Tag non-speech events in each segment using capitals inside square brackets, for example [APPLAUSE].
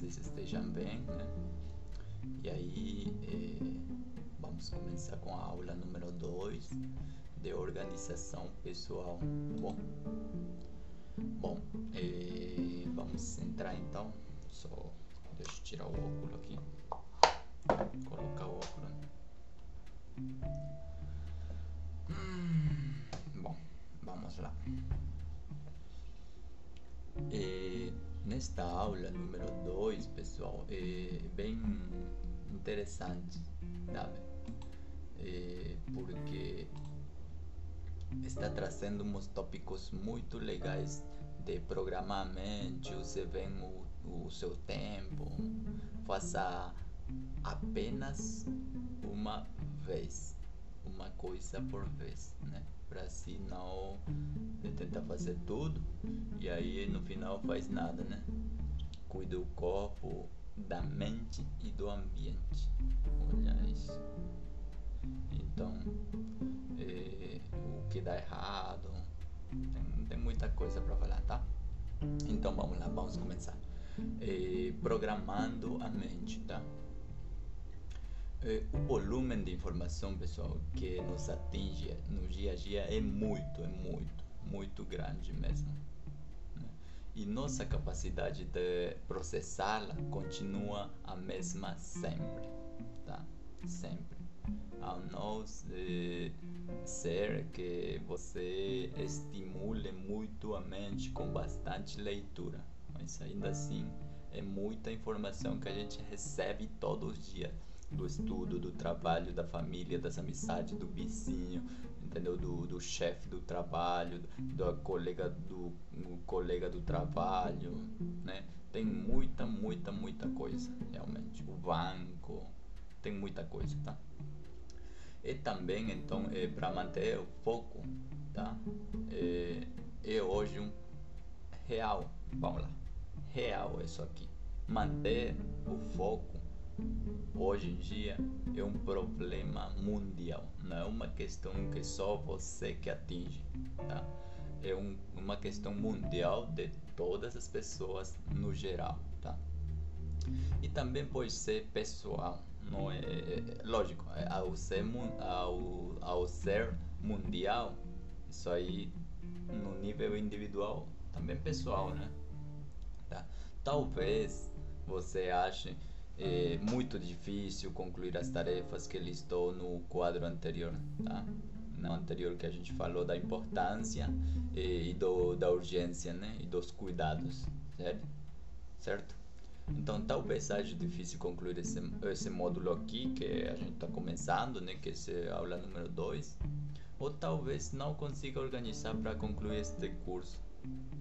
vocês estejam bem, né? E aí, eh, vamos começar com a aula número 2 de organização pessoal. Bom, bom eh, vamos entrar então. Só deixa eu tirar o óculos aqui. Colocar o óculos. Hum, bom, vamos lá. E nesta aula número 2, pessoal, é bem interessante, sabe? É porque está trazendo uns tópicos muito legais de mente, você vê o, o seu tempo, faça apenas uma vez, uma coisa por vez, né? Para assim não tentar fazer tudo e aí no final faz nada, né? Cuida do corpo, da mente e do ambiente. Olha isso. Então, é, o que dá errado, tem, tem muita coisa para falar, tá? Então vamos lá, vamos começar. É, programando a mente, tá? É, o volume de informação, pessoal, que nos atinge no dia a dia é muito, é muito, muito grande mesmo. Né? E nossa capacidade de processá-la continua a mesma sempre, tá? Sempre. Ao não ser que você estimule muito a mente com bastante leitura, mas ainda assim é muita informação que a gente recebe todos os dias do estudo, do trabalho, da família, das amizades, do vizinho, entendeu? Do, do chefe do trabalho, do colega do, colega do trabalho, né? Tem muita, muita, muita coisa, realmente. O banco, tem muita coisa, tá? E também, então, é, para manter o foco, tá? É, é hoje um real, vamos lá, real isso aqui. Manter o foco hoje em dia é um problema mundial, não é uma questão que só você que atinge, tá? É um, uma questão mundial de todas as pessoas no geral, tá? E também pode ser pessoal, não é, é lógico, é, ao ser, ao, ao ser mundial, isso aí no nível individual, também pessoal, né? Tá? Talvez você ache é muito difícil concluir as tarefas que listou no quadro anterior, tá? No anterior que a gente falou da importância e, e do, da urgência, né? E dos cuidados, certo? Certo? Então talvez seja difícil concluir esse, esse módulo aqui que a gente está começando, né? Que é a aula número 2. Ou talvez não consiga organizar para concluir este curso,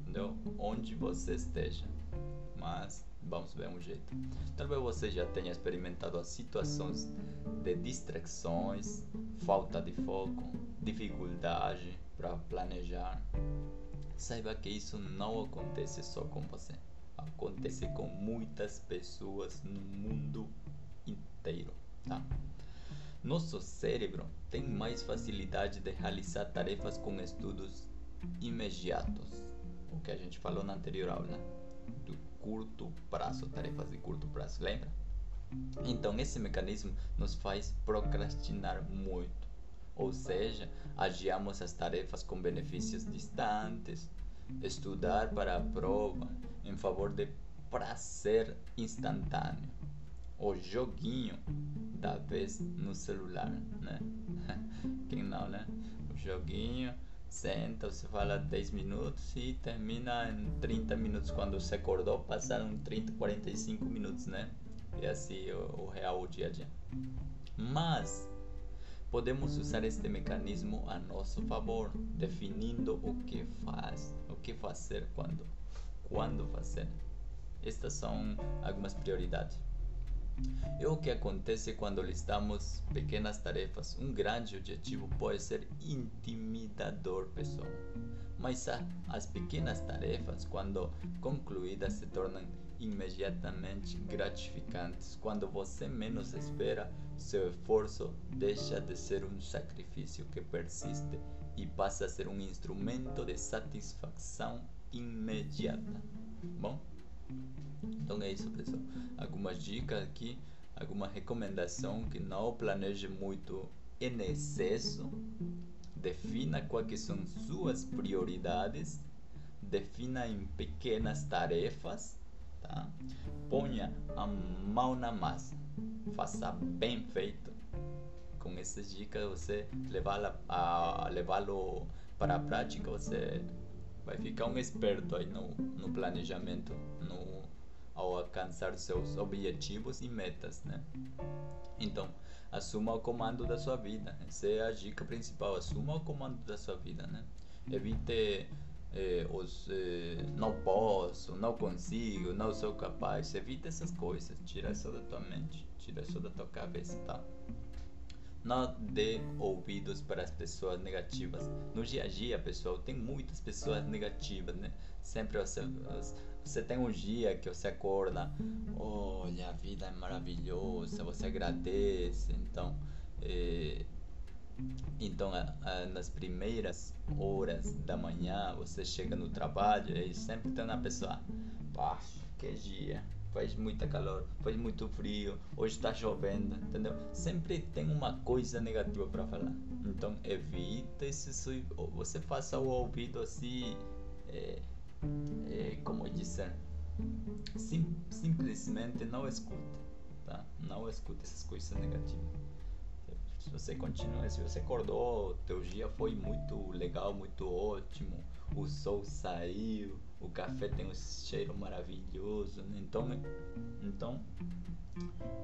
entendeu? Onde você esteja. Mas vamos ver um jeito. Talvez você já tenha experimentado as situações de distrações, falta de foco, dificuldade para planejar. Saiba que isso não acontece só com você. Acontece com muitas pessoas no mundo inteiro, tá? Nosso cérebro tem mais facilidade de realizar tarefas com estudos imediatos, o que a gente falou na anterior aula do curto prazo, tarefas de curto prazo, lembra? Então, esse mecanismo nos faz procrastinar muito, ou seja, adiamos as tarefas com benefícios distantes, estudar para a prova em favor de prazer instantâneo, o joguinho da vez no celular, né? [LAUGHS] Quem não, né? O joguinho senta, você fala 10 minutos e termina em 30 minutos. Quando você acordou, passaram 30, 45 minutos, né? É assim o, o real o dia a dia. Mas podemos usar este mecanismo a nosso favor, definindo o que faz, o que fazer quando, quando fazer. Estas são algumas prioridades. É o que acontece quando listamos pequenas tarefas. Um grande objetivo pode ser intimidador, pessoal. Mas as pequenas tarefas, quando concluídas, se tornam imediatamente gratificantes. Quando você menos espera, seu esforço deixa de ser um sacrifício que persiste e passa a ser um instrumento de satisfação imediata. Bom, então é isso, pessoal. Algumas dicas aqui, alguma recomendação que não planeje muito em excesso. Defina quais são suas prioridades. Defina em pequenas tarefas. Tá? Ponha a mão na massa. Faça bem feito. Com essas dicas, você levá-lo para a prática, você vai ficar um esperto aí no, no planejamento, no, ao alcançar seus objetivos e metas, né? Então, assuma o comando da sua vida. Essa é a dica principal. Assuma o comando da sua vida, né? Evite eh, os eh, não posso, não consigo, não sou capaz. Evite essas coisas. Tira isso da tua mente. Tira isso da tua cabeça, tá? Não dê ouvidos para as pessoas negativas. No dia a dia, pessoal, tem muitas pessoas negativas, né? Sempre você, você tem um dia que você acorda, olha, a vida é maravilhosa, você agradece. Então, é, então a, a, nas primeiras horas da manhã, você chega no trabalho e sempre tem uma pessoa, que dia faz muita calor, faz muito frio, hoje está chovendo, entendeu? Sempre tem uma coisa negativa para falar. Então evita isso, você faça o ouvido assim, é, é, como dizer, sim, simplesmente não escute, tá? Não escute essas coisas negativas. Se você continua, se você acordou, teu dia foi muito legal, muito ótimo, o sol saiu, o café tem um cheiro maravilhoso, né? então, então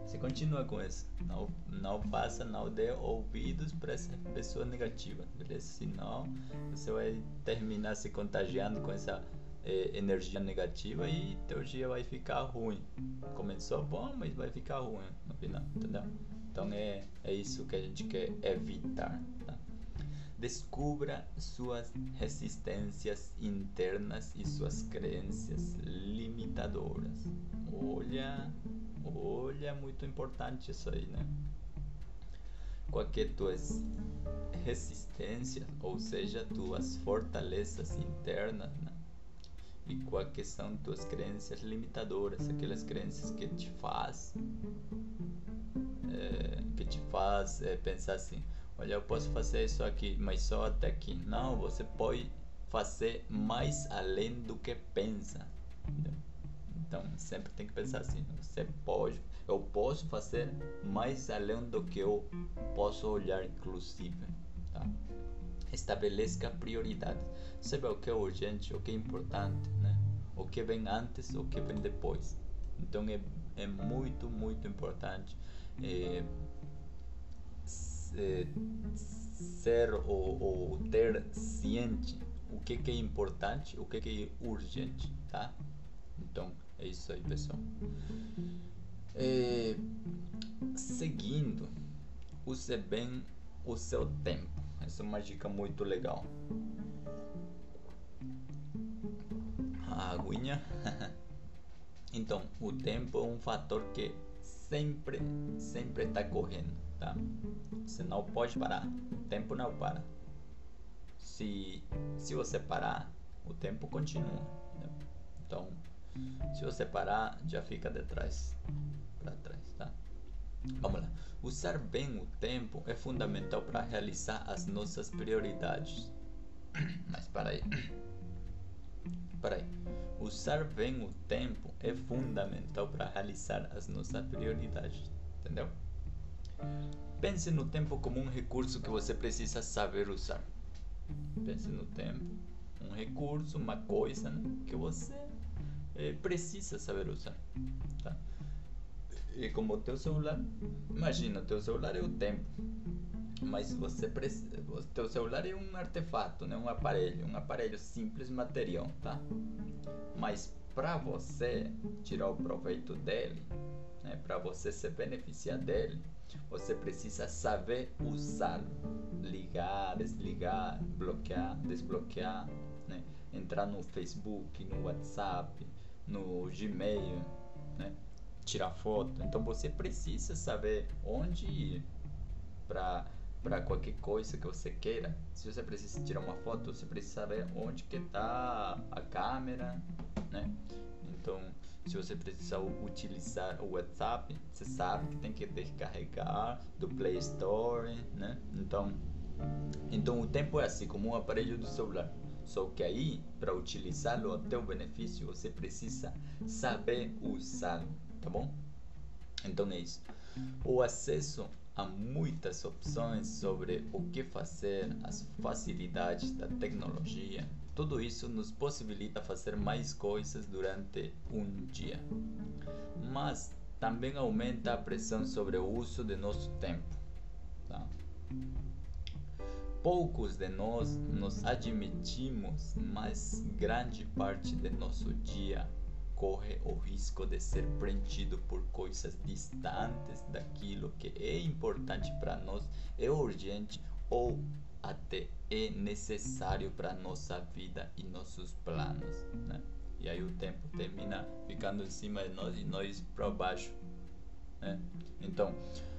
você continua com isso, não, não faça, não dê ouvidos para essa pessoa negativa, beleza? Senão você vai terminar se contagiando com essa energia negativa e teu dia vai ficar ruim. Começou bom, mas vai ficar ruim no final, entendeu? Então é, é isso que a gente quer evitar. Tá? Descubra suas resistências internas e suas crenças limitadoras. Olha, olha, muito importante isso aí, né? Qualquer tuas resistências, ou seja, tuas fortalezas internas, né? E quais são tuas crenças limitadoras, aquelas crenças que te faz é, que te faz é, pensar assim, olha, eu posso fazer isso aqui, mas só até aqui. Não, você pode fazer mais além do que pensa. Então, sempre tem que pensar assim, você pode, eu posso fazer mais além do que eu posso olhar, inclusive. Tá? Estabeleça prioridades. Sabe o que é urgente, o que é importante, né? O que vem antes, o que vem depois. Então, é, é muito, muito importante é, ser ou, ou, ter ciente o que, que é importante, o que, que é urgente, tá? Então é isso aí, pessoal. É, seguindo, use bem o seu tempo. Essa é uma dica muito legal. A aguinha. [LAUGHS] então, o tempo é um fator que sempre, sempre está correndo, tá? Você não pode parar, o tempo não para. Se, se você parar, o tempo continua. Né? Então, se você parar, já fica de trás, para trás, tá? Vamos lá. Usar bem o tempo é fundamental para realizar as nossas prioridades. [CLEARS THROAT] Mas para aí. [CLEARS THROAT] Para aí. Usar bem o tempo é fundamental para realizar as nossas prioridades, entendeu? Pense no tempo como um recurso que você precisa saber usar. Pense no tempo, um recurso, uma coisa né, que você é, precisa saber usar, tá? E como o teu celular, imagina, teu celular é o tempo, mas você precisa, teu celular é um artefato, né, um aparelho, um aparelho simples material, tá? Mas para você tirar o proveito dele, né, para você se beneficiar dele, você precisa saber usar, ligar, desligar, bloquear, desbloquear, né, entrar no Facebook, no WhatsApp, no Gmail, tirar foto. Então você precisa saber onde ir para para qualquer coisa que você queira. Se você precisa tirar uma foto, você precisa saber onde que está a câmera, né? Então, se você precisar utilizar o WhatsApp, você sabe que tem que descarregar do Play Store, né? Então, então o tempo é assim, como um aparelho do celular. Só que aí, para utilizá-lo a teu benefício, você precisa saber usá-lo, tá bom? Então é isso. O acesso a muitas opções sobre o que fazer, as facilidades da tecnologia, tudo isso nos possibilita fazer mais coisas durante um dia. Mas também aumenta a pressão sobre o uso de nosso tempo. Tá? Poucos de nós nos admitimos, mas grande parte de nosso dia corre o risco de ser preenchido por coisas distantes daquilo que é importante para nós, é urgente ou até é necessário para nossa vida e nossos planos, né? E aí o tempo termina ficando em cima de nós e nós para baixo, né? Então,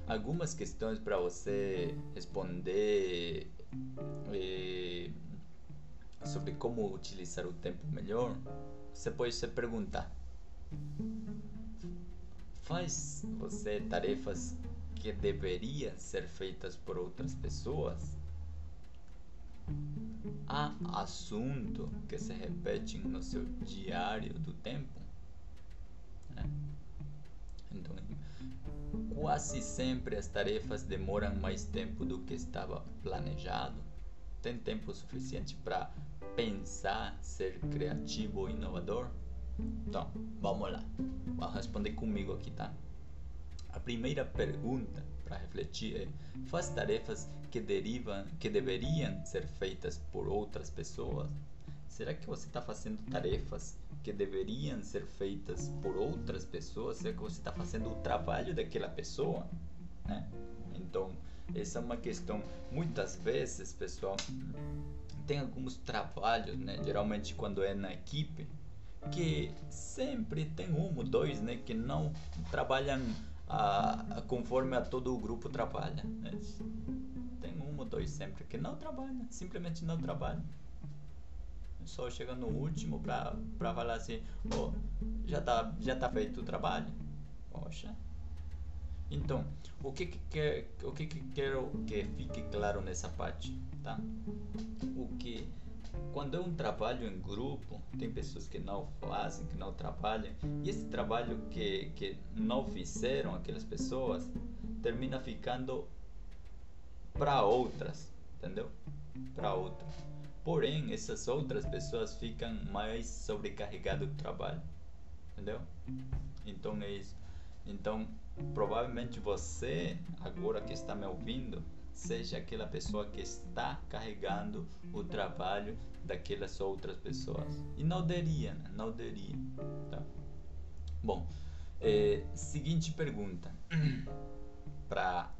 algumas questões para você responder eh, sobre como utilizar o tempo melhor, você pode se perguntar: faz você tarefas que deveriam ser feitas por outras pessoas? Há assunto que se repete no seu diário do tempo? Né? Então, quase sempre as tarefas demoram mais tempo do que estava planejado. Tem tempo suficiente para pensar, ser criativo inovador? Então, vamos lá. Vamos responder comigo aqui, tá? A primeira pergunta para refletir é: faz tarefas que derivam, que deveriam ser feitas por outras pessoas? Será que você está fazendo tarefas que deveriam ser feitas por outras pessoas? Será que você está fazendo o trabalho daquela pessoa? Né? Então, essa é uma questão. Muitas vezes, pessoal, tem alguns trabalhos, né? Geralmente quando é na equipe, que sempre tem um ou dois, né? Que não trabalham a, a, conforme a todo o grupo trabalha. Né? Tem um ou dois sempre que não trabalham, simplesmente não trabalham. Só chega no último para falar assim, oh, já tá, já tá feito o trabalho. Poxa. Então, o que que, quer, o que que quero que fique claro nessa parte, tá? O que quando é um trabalho em grupo, tem pessoas que não fazem, que não trabalham, e esse trabalho que, que não fizeram aquelas pessoas termina ficando para outras, entendeu? Para outras. Porém, essas outras pessoas ficam mais sobrecarregadas do trabalho, entendeu? Então é isso. Então, provavelmente você, agora que está me ouvindo, seja aquela pessoa que está carregando o trabalho daquelas outras pessoas. E não deveria, né? não deveria. Tá? Bom, é, seguinte pergunta [CLEARS THROAT] para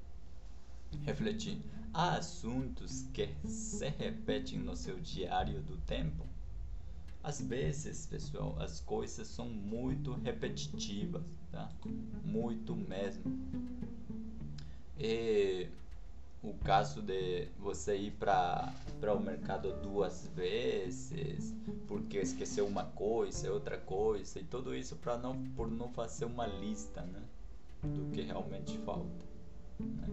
refletir. Há assuntos que se repetem no seu diário do tempo? Às vezes, pessoal, as coisas são muito repetitivas, tá? Muito mesmo. E o caso de você ir para o mercado duas vezes porque esqueceu uma coisa, outra coisa e tudo isso para não por não fazer uma lista, né, do que realmente falta. Né?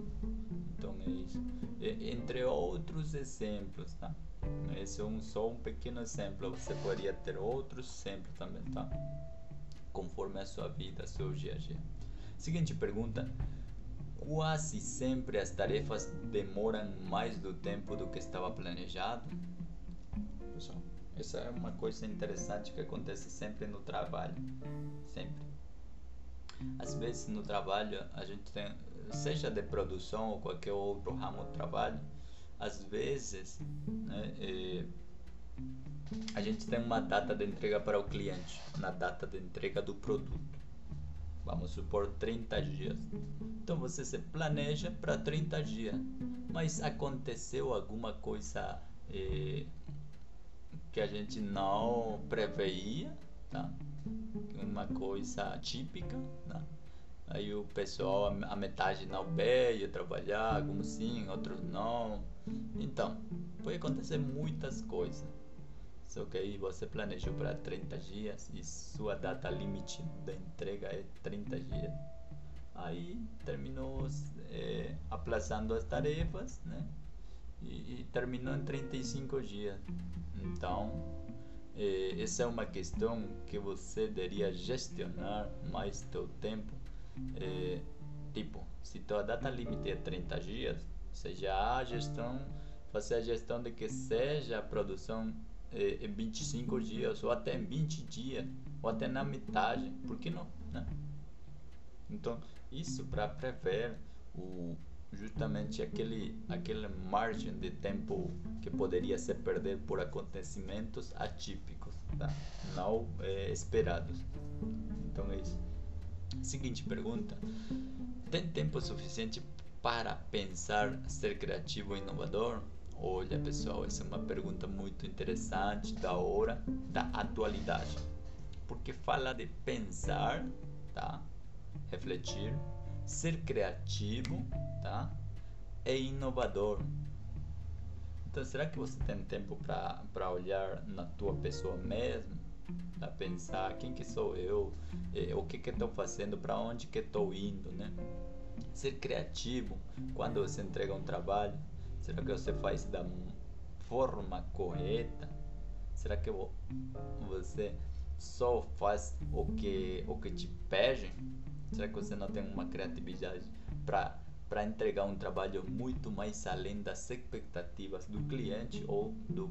Então é isso. E, entre outros exemplos, tá? Esse é um, só um pequeno exemplo. Você poderia ter outros exemplos também, tá? Conforme a sua vida, seu dia a dia. Seguinte pergunta quase sempre as tarefas demoram mais do tempo do que estava planejado. Pessoal, essa é uma coisa interessante que acontece sempre no trabalho, sempre. Às vezes no trabalho a gente tem, seja de produção ou qualquer outro ramo de trabalho, às vezes né, é, a gente tem uma data de entrega para o cliente, na data de entrega do produto vamos supor 30 dias. Então você se planeja para 30 dias, mas aconteceu alguma coisa eh, que a gente não preveia, tá? Uma coisa típica, tá? Aí o pessoal, a metade não veio trabalhar, alguns sim, outros não. Então, pode acontecer muitas coisas. Só que aí você planejou para 30 dias e sua data limite da entrega é 30 dias. Aí terminou é, aplazando as tarefas, né? E, e, terminou em 35 dias. Então, é, essa é uma questão que você deveria gestionar mais teu tempo. É, tipo, se tua data limite é 30 dias, seja a gestão, fazer a gestão de que seja a produção é, em 25 dias, ou até em 20 dias, ou até na metade, por que não? Né? Então, isso para prever o, justamente aquele, aquele margem de tempo que poderia se perder por acontecimentos atípicos, tá? não é, esperados. Então é isso. Seguinte pergunta: tem tempo suficiente para pensar, ser criativo e inovador? Olha, pessoal, essa é uma pergunta muito interessante da hora, da atualidade. Porque fala de pensar, tá? refletir, ser criativo, tá? E inovador. Então, será que você tem tempo para olhar na tua pessoa mesmo? Para pensar quem que sou eu, o que que estou fazendo, para onde que estou indo, né? Ser criativo quando você entrega um trabalho, será que você faz da forma correta? Será que você só faz o que o que te pedem? Será que você não tem uma criatividade para para entregar um trabalho muito mais além das expectativas do cliente ou do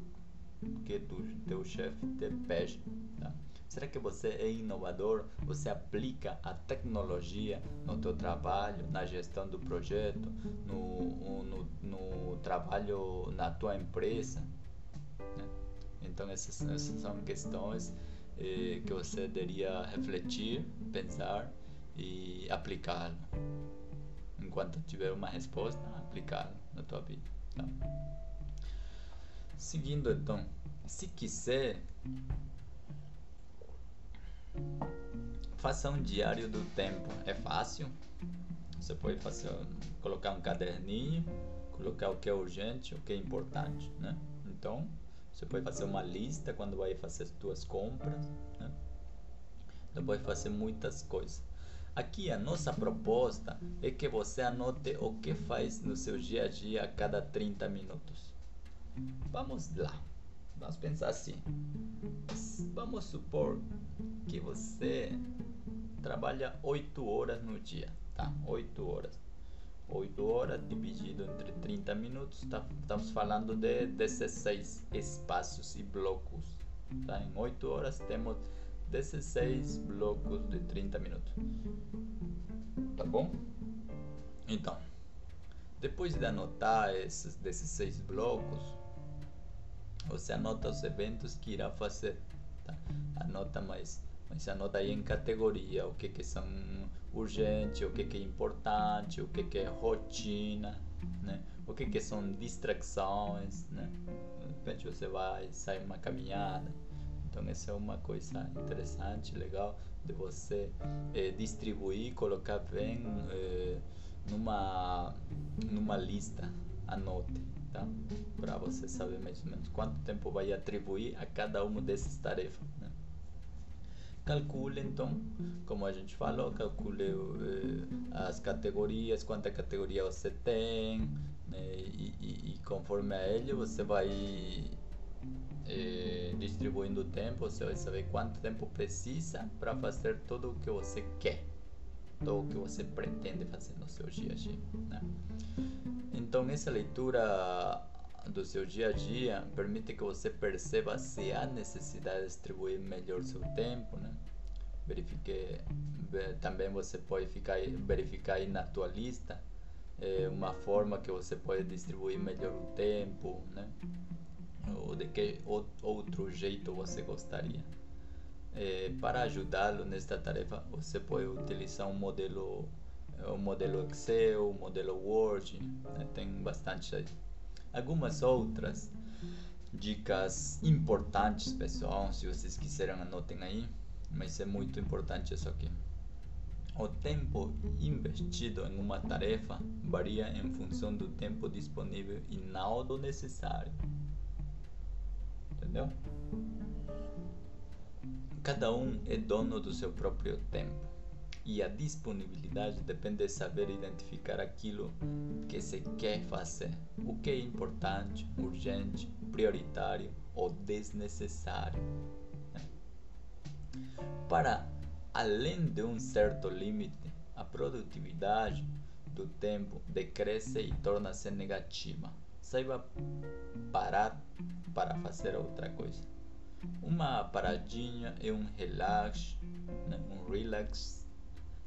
que do teu chefe te pede? Tá? Será que você é inovador? Você aplica a tecnologia no teu trabalho, na gestão do projeto, no, no, no trabalho na tua empresa? Né? Então essas, essas são questões eh, que você deveria refletir, pensar e aplicá-lo. Enquanto tiver uma resposta, aplicá-lo na tua vida. Tá? Seguindo então, se quiser, faça um diário do tempo. É fácil. Você pode fazer, colocar um caderninho, colocar o que é urgente, o que é importante, né? Então, você pode fazer uma lista quando vai fazer as suas compras, né? Você pode fazer muitas coisas. Aqui a nossa proposta é que você anote o que faz no seu dia a dia a cada 30 minutos. Vamos lá. Vamos pensar assim. Vamos supor que você trabalha 8 horas no dia, tá? 8 horas. 8 horas dividido entre 30 minutos, tá, estamos falando de 16 espaços e blocos. Tá? Em 8 horas temos 16 blocos de 30 minutos. Tá bom? Então, depois de anotar esses 16 blocos, você anota os eventos que irá fazer. Tá? Anota mais, mas anota aí em categoria o que, que são urgentes, o que, que é importante, o que, que é rotina, né? o que, que são distrações. Né? De repente você vai sair uma caminhada então essa é uma coisa interessante, legal de você eh, distribuir, colocar bem eh, numa numa lista, anote, tá? Para você saber mais ou menos quanto tempo vai atribuir a cada uma dessas tarefas. Né? Calcule então, como a gente falou, calcule eh, as categorias, quanta categoria você tem, né? e, e, e conforme a ele você vai eh, distribuindo o tempo, você vai saber quanto tempo precisa para fazer tudo o que você quer, tudo o que você pretende fazer no seu dia a dia. Né? Então, essa leitura do seu dia a dia permite que você perceba se há necessidade de distribuir melhor seu tempo, né? Verifique, também você pode ficar, verificar aí na tua lista é, uma forma que você pode distribuir melhor o tempo, né? ou de que outro jeito você gostaria. É, para ajudá-lo nesta tarefa, você pode utilizar um modelo, um modelo Excel, um modelo Word, né? tem bastante aí. Algumas outras dicas importantes, pessoal, se vocês quiserem anotem aí, mas é muito importante isso aqui. O tempo investido em uma tarefa varia em função do tempo disponível e não do necessário entendeu? Cada um é dono do seu próprio tempo. E a disponibilidade depende de saber identificar aquilo que se quer fazer, o que é importante, urgente, prioritário ou desnecessário. Para além de um certo limite, a produtividade do tempo decresce e torna-se negativa. Saiba parar para fazer outra coisa. Uma paradinha é um relax, né? um relax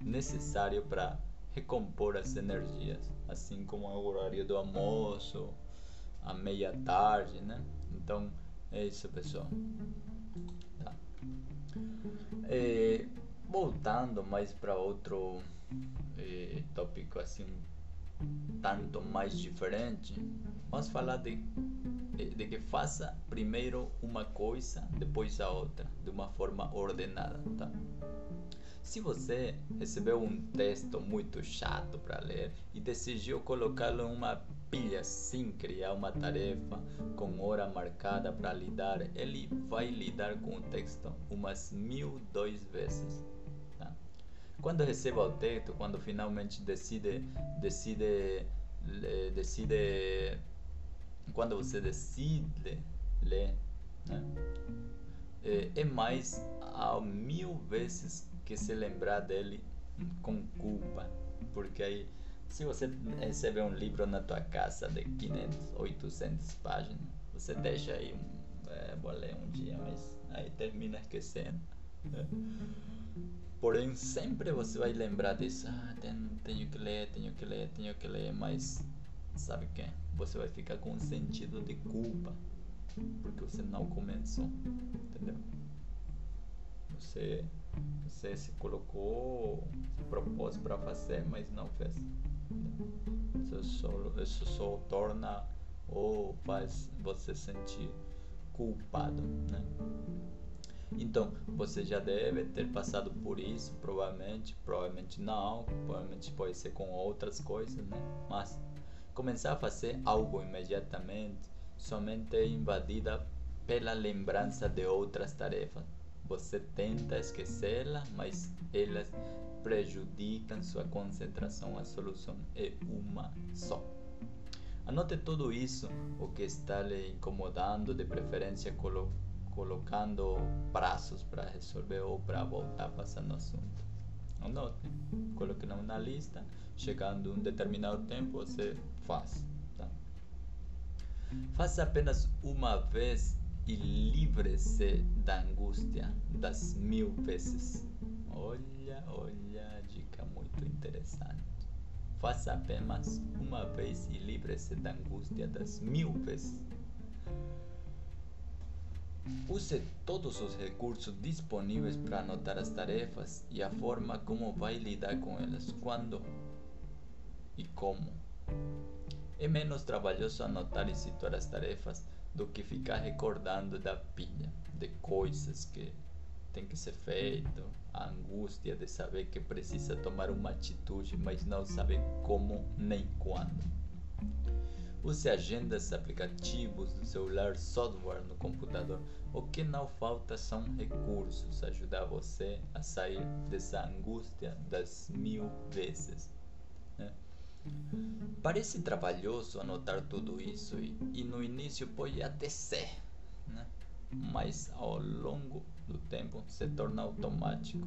necessário para recompor as energias, assim como o horário do almoço, a meia tarde, né? Então é isso, pessoal. Tá. É, voltando mais para outro eh, tópico assim tanto mais diferente vamos falar de, de, de, que faça primeiro uma coisa depois a outra de uma forma ordenada tá se você recebeu um texto muito chato para ler e decidiu colocá-lo em uma pilha sem criar uma tarefa com hora marcada para lidar, ele vai lidar com o texto umas mil dois vezes quando receba o texto, quando finalmente decide, decide, decide, quando você decide ler, né? é, é mais a mil vezes que se lembrar dele com culpa, porque aí se você receber um livro na tua casa de 500, 800 páginas, você deixa aí, um, é, vou ler um dia, mas aí termina esquecendo. Né? Porém, sempre você vai lembrar disso. Ah, tenho, tenho que ler, tenho que ler, tenho que ler, mas sabe o que? Você vai ficar com um sentido de culpa porque você não começou, entendeu? Você, você se colocou, se propôs para fazer, mas não fez. Isso só, isso só torna ou faz você sentir culpado, né? Então, você já deve ter passado por isso, provavelmente, provavelmente não, provavelmente pode ser com outras coisas, né? Mas começar a fazer algo imediatamente somente é invadida pela lembrança de outras tarefas. Você tenta esquecê-las, mas elas prejudicam sua concentração. A solução é uma só. Anote tudo isso, o que está lhe incomodando, de preferência coloque colocando prazos para resolver ou para voltar passando o assunto. Anote, coloque na lista, chegando um determinado tempo você faz. Tá? Faça apenas uma vez e livre-se da angústia das mil vezes. Olha, olha, dica muito interessante. Faça apenas uma vez e livre-se da angústia das mil vezes. Use todos os recursos disponíveis para anotar as tarefas e a forma como vai lidar com elas, quando e como. É menos trabalhoso anotar e situar as tarefas do que ficar recordando da pilha de coisas que tem que ser feito, a angústia de saber que precisa tomar uma atitude, mas não sabe como nem quando. Use agendas, aplicativos do celular, software no computador. O que não falta são recursos ajudar você a sair dessa angústia das mil vezes. Parece trabalhoso anotar tudo isso e, e, no início pode até ser, né? mas ao longo do tempo se torna automático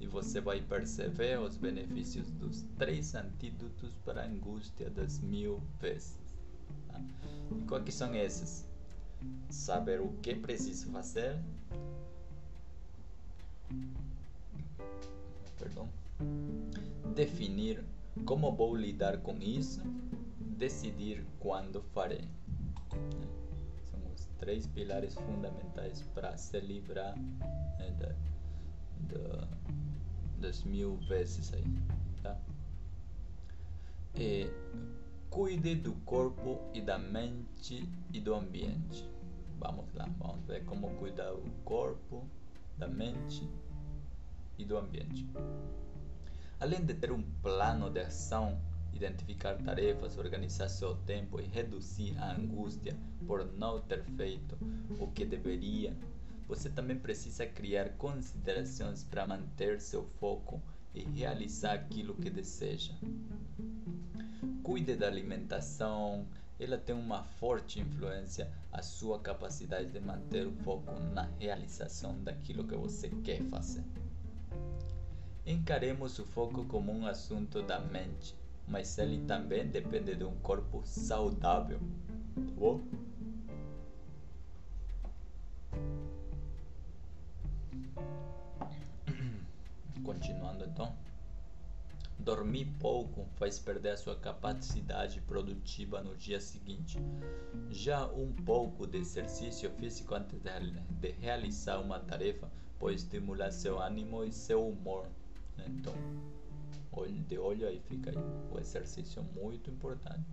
e você vai perceber os benefícios dos três antídotos para a angústia das mil vezes. E quais são esses? Saber o que preciso fazer. Perdão. Definir como vou lidar com isso. Decidir quando farei. São os três pilares fundamentais para se livrar né, da, da, das mil vezes aí. Tá? E, Cuide do corpo e da mente e do ambiente. Vamos lá, vamos ver como cuidar do corpo, da mente e do ambiente. Além de ter um plano de ação, identificar tarefas, organizar seu tempo e reduzir a angústia por não ter feito o que deveria, você também precisa criar considerações para manter seu foco e realizar aquilo que deseja. Cuide da alimentação, ela tem uma forte influência a sua capacidade de manter o foco na realização daquilo que você quer fazer. Encaremos o foco como um assunto da mente, mas ele também depende de um corpo saudável. Tá? [CLEARS THROAT] Continuando então. Dormir pouco faz perder a sua capacidade produtiva no dia seguinte. Já um pouco de exercício físico antes de realizar uma tarefa pode estimular seu ânimo e seu humor. Então, de olho aí fica aí. O exercício é muito importante.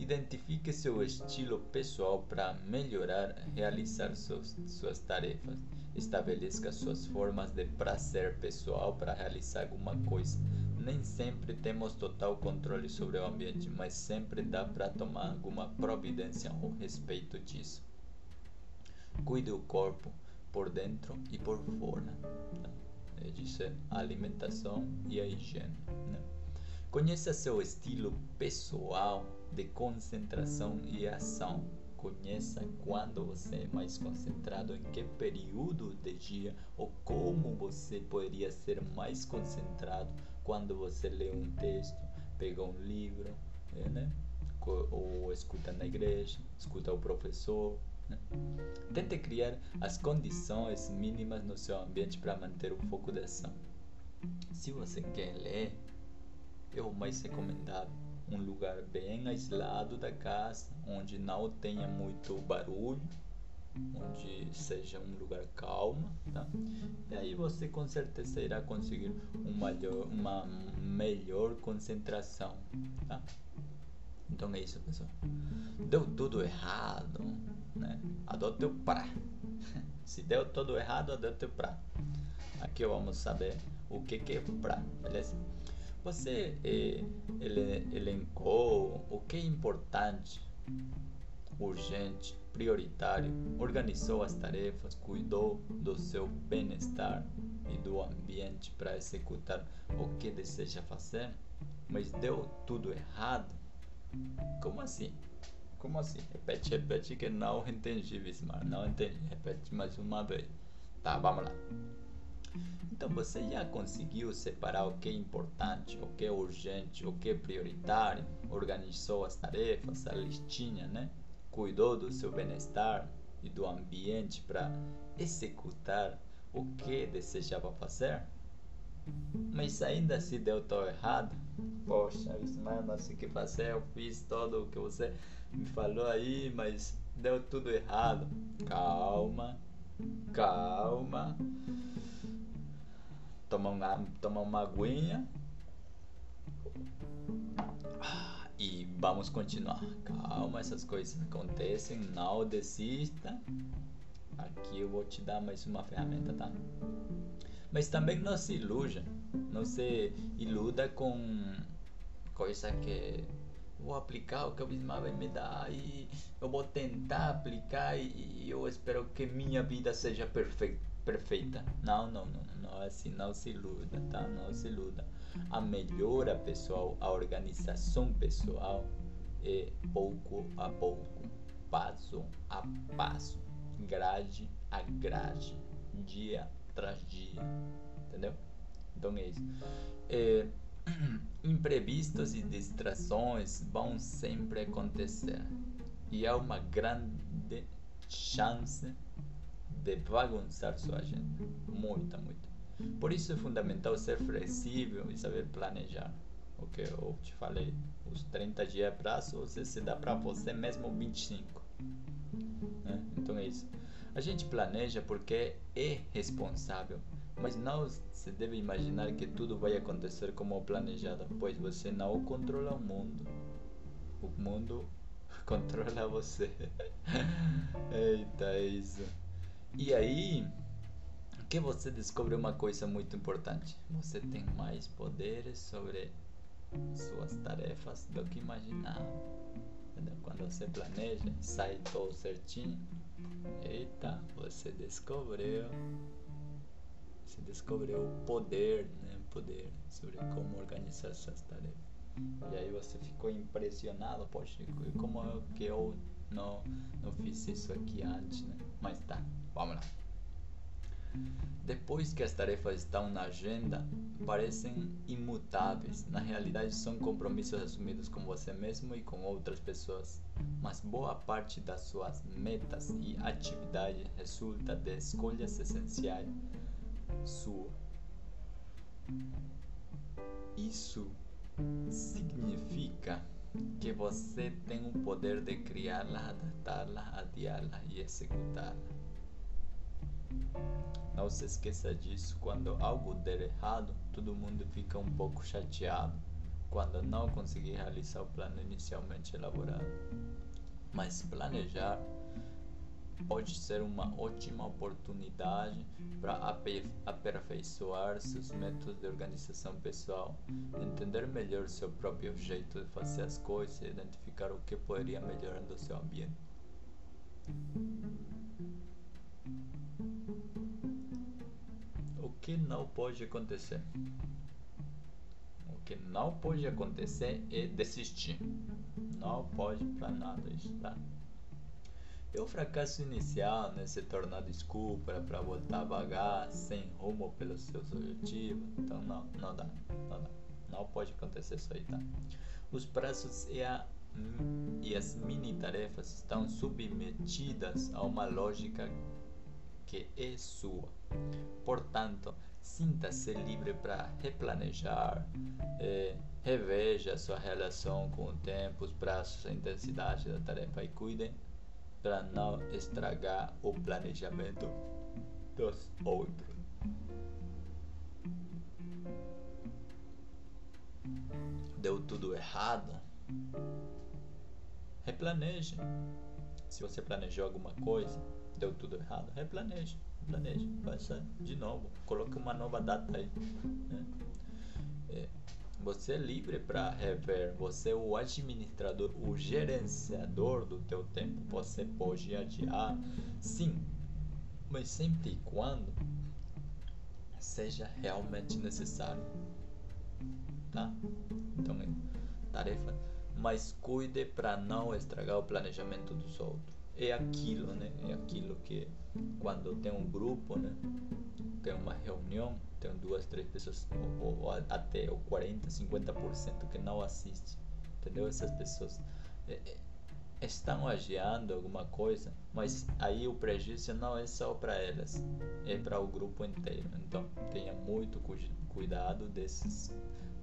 Identifique seu estilo pessoal para melhorar realizar suas, suas tarefas. Estabeleça suas formas de prazer pessoal para realizar alguma coisa. Nem sempre temos total controle sobre o ambiente, mas sempre dá para tomar alguma providência a respeito disso. Cuide do corpo por dentro e por fora. É dizer, a alimentação e a higiene. Né? Conheça seu estilo pessoal de concentração e ação. Conheça quando você é mais concentrado, em que período de dia ou como você poderia ser mais concentrado quando você lê um texto, pega um livro, é, né? ou escuta na igreja, escuta o professor. Tente criar as condições mínimas no seu ambiente para manter o foco de ação. Se você quer ler, é o mais recomendado um lugar bem aislado da casa, onde não tenha muito barulho, onde seja um lugar calmo, tá? E aí você com certeza irá conseguir um maior, uma melhor concentração, tá? Então é isso, pessoal. Deu tudo errado, né? Adote o pra. [LAUGHS] Se deu tudo errado, adote o pra. Aqui vamos saber o que, que é pra, beleza? Você eh, ele, elencou o que é importante, urgente, prioritário, organizou as tarefas, cuidou do seu bem-estar e do ambiente para executar o que deseja fazer, mas deu tudo errado. Como assim? Como assim? Repete, repete que não entendi, Bismar. Não entendi. Repete mais uma vez. Tá, vamos lá. Então você já conseguiu separar o que é importante, o que é urgente, o que é prioritário, organizou as tarefas, a listinha, né? Cuidou do seu bem-estar e do ambiente para executar o que desejava fazer? Mas ainda se deu tão errado, poxa, mas não sei o que fazer, eu fiz todo o que você me falou aí, mas deu tudo errado. Calma, calma tomar uma, tomar uma aguinha. E vamos continuar. Calma, essas coisas acontecem. Não desista. Aqui eu vou te dar mais uma ferramenta, tá? Mas também não se iluja. Não se iluda com coisa que vou aplicar o que o Bismarck vai me dar e eu vou tentar aplicar e eu espero que minha vida seja perfeita. Não, não, não, não é assim, não se iluda, tá? Não se iluda. A melhora pessoal, a organização pessoal é pouco a pouco, passo a passo, grade a grade, dia tras dia, entendeu? Então é isso. É, [CLEARS THROAT] imprevistos e distrações vão sempre acontecer e há uma grande chance de bagunçar sua agenda. Muita, muita. Por isso é fundamental ser flexível e saber planejar. O que eu te falei, os 30 dias é prazo, você se dá para você mesmo 25. Né? Então é isso. A gente planeja porque é responsável, mas não se deve imaginar que tudo vai acontecer como planejado, pois você não controla o mundo. O mundo [LAUGHS] controla você. [LAUGHS] Eita, é isso. E aí que você descobre uma coisa muito importante. Você tem mais poderes sobre suas tarefas do que imaginava. Quando você planeja, sai tudo certinho, Eita, você descobriu. Você descobriu o poder, né? Poder sobre como organizar suas tarefas. E aí você ficou impressionado, poxa, como é que eu não, não fiz isso aqui antes, né? Mas tá, vamos lá. Depois que as tarefas estão na agenda, parecem imutáveis. Na realidade, são compromissos assumidos com você mesmo e com outras pessoas. Mas boa parte das suas metas e atividades resulta de escolhas essenciais sua. Isso significa que você tem o poder de criá-la, adaptá-la, adiá-la e executá-la. Não se esqueça disso. Quando algo der errado, todo mundo fica um pouco chateado quando não conseguir realizar o plano inicialmente elaborado. Mas planejar pode ser uma ótima oportunidade para aperfeiçoar seus métodos de organização pessoal, entender melhor seu próprio jeito de fazer as coisas e identificar o que poderia melhorar no seu ambiente. O que não pode acontecer? O que não pode acontecer é desistir. Não pode para nada tá? E o fracasso inicial né, se torna desculpa para voltar a vagar, sem rumo pelos seus objetivos. Então não, não dá, não dá. Não pode acontecer isso aí, tá? Os prazos e, a, e as mini tarefas estão submetidas a uma lógica que é sua. Portanto, sinta-se livre para replanejar, eh, reveja sua relação com o tempo, os prazos, a intensidade da tarefa e cuide para não estragar o planejamento dos outros. Deu tudo errado? Replaneje. Se você planejou alguma coisa, deu tudo errado, replaneje, replaneje, faça de novo, coloque uma nova data aí. Né? É, você é livre para rever, você é o administrador, o gerenciador do teu tempo, você pode adiar, sim, mas sempre e quando seja realmente necessário, tá? Então, é tarefa, mas cuide para não estragar o planejamento dos outros é aquilo, né? É aquilo que quando tem um grupo, né? Tem uma reunião, tem duas, três pessoas, ou, ou até o 40, 50% que não assiste, entendeu? Essas pessoas é, é, estão agiando alguma coisa, mas aí o prejuízo não é só para elas, é para o grupo inteiro. Então tenha muito cuidado desses,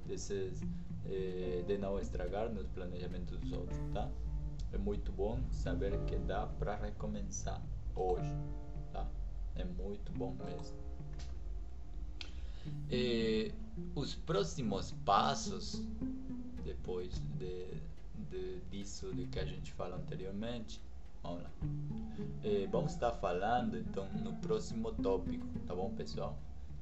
desses eh, de não estragar nos planejamentos dos outros, tá? É muito bom saber que dá para recomeçar hoje, tá? É muito bom mesmo. E os próximos passos, depois de, de, disso de que a gente falou anteriormente, vamos lá. E vamos estar falando então no próximo tópico, tá bom, pessoal?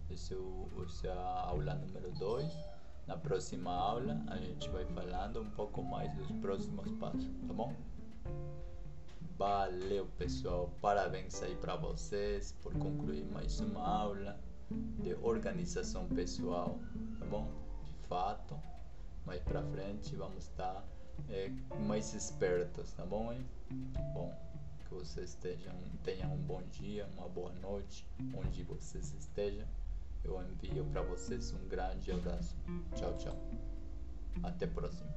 Esse é, o, esse é a aula número 2 na próxima aula a gente vai falando um pouco mais dos próximos passos, tá bom? Valeu, pessoal. Parabéns aí para vocês por concluir mais uma aula de organização pessoal, tá bom? De fato, mais para frente vamos estar é, mais espertos, tá bom? Hein? Bom, que vocês estejam, tenham um bom dia, uma boa noite, onde vocês estejam. Eu envio para vocês um grande abraço. Tchau, tchau. Até a próxima.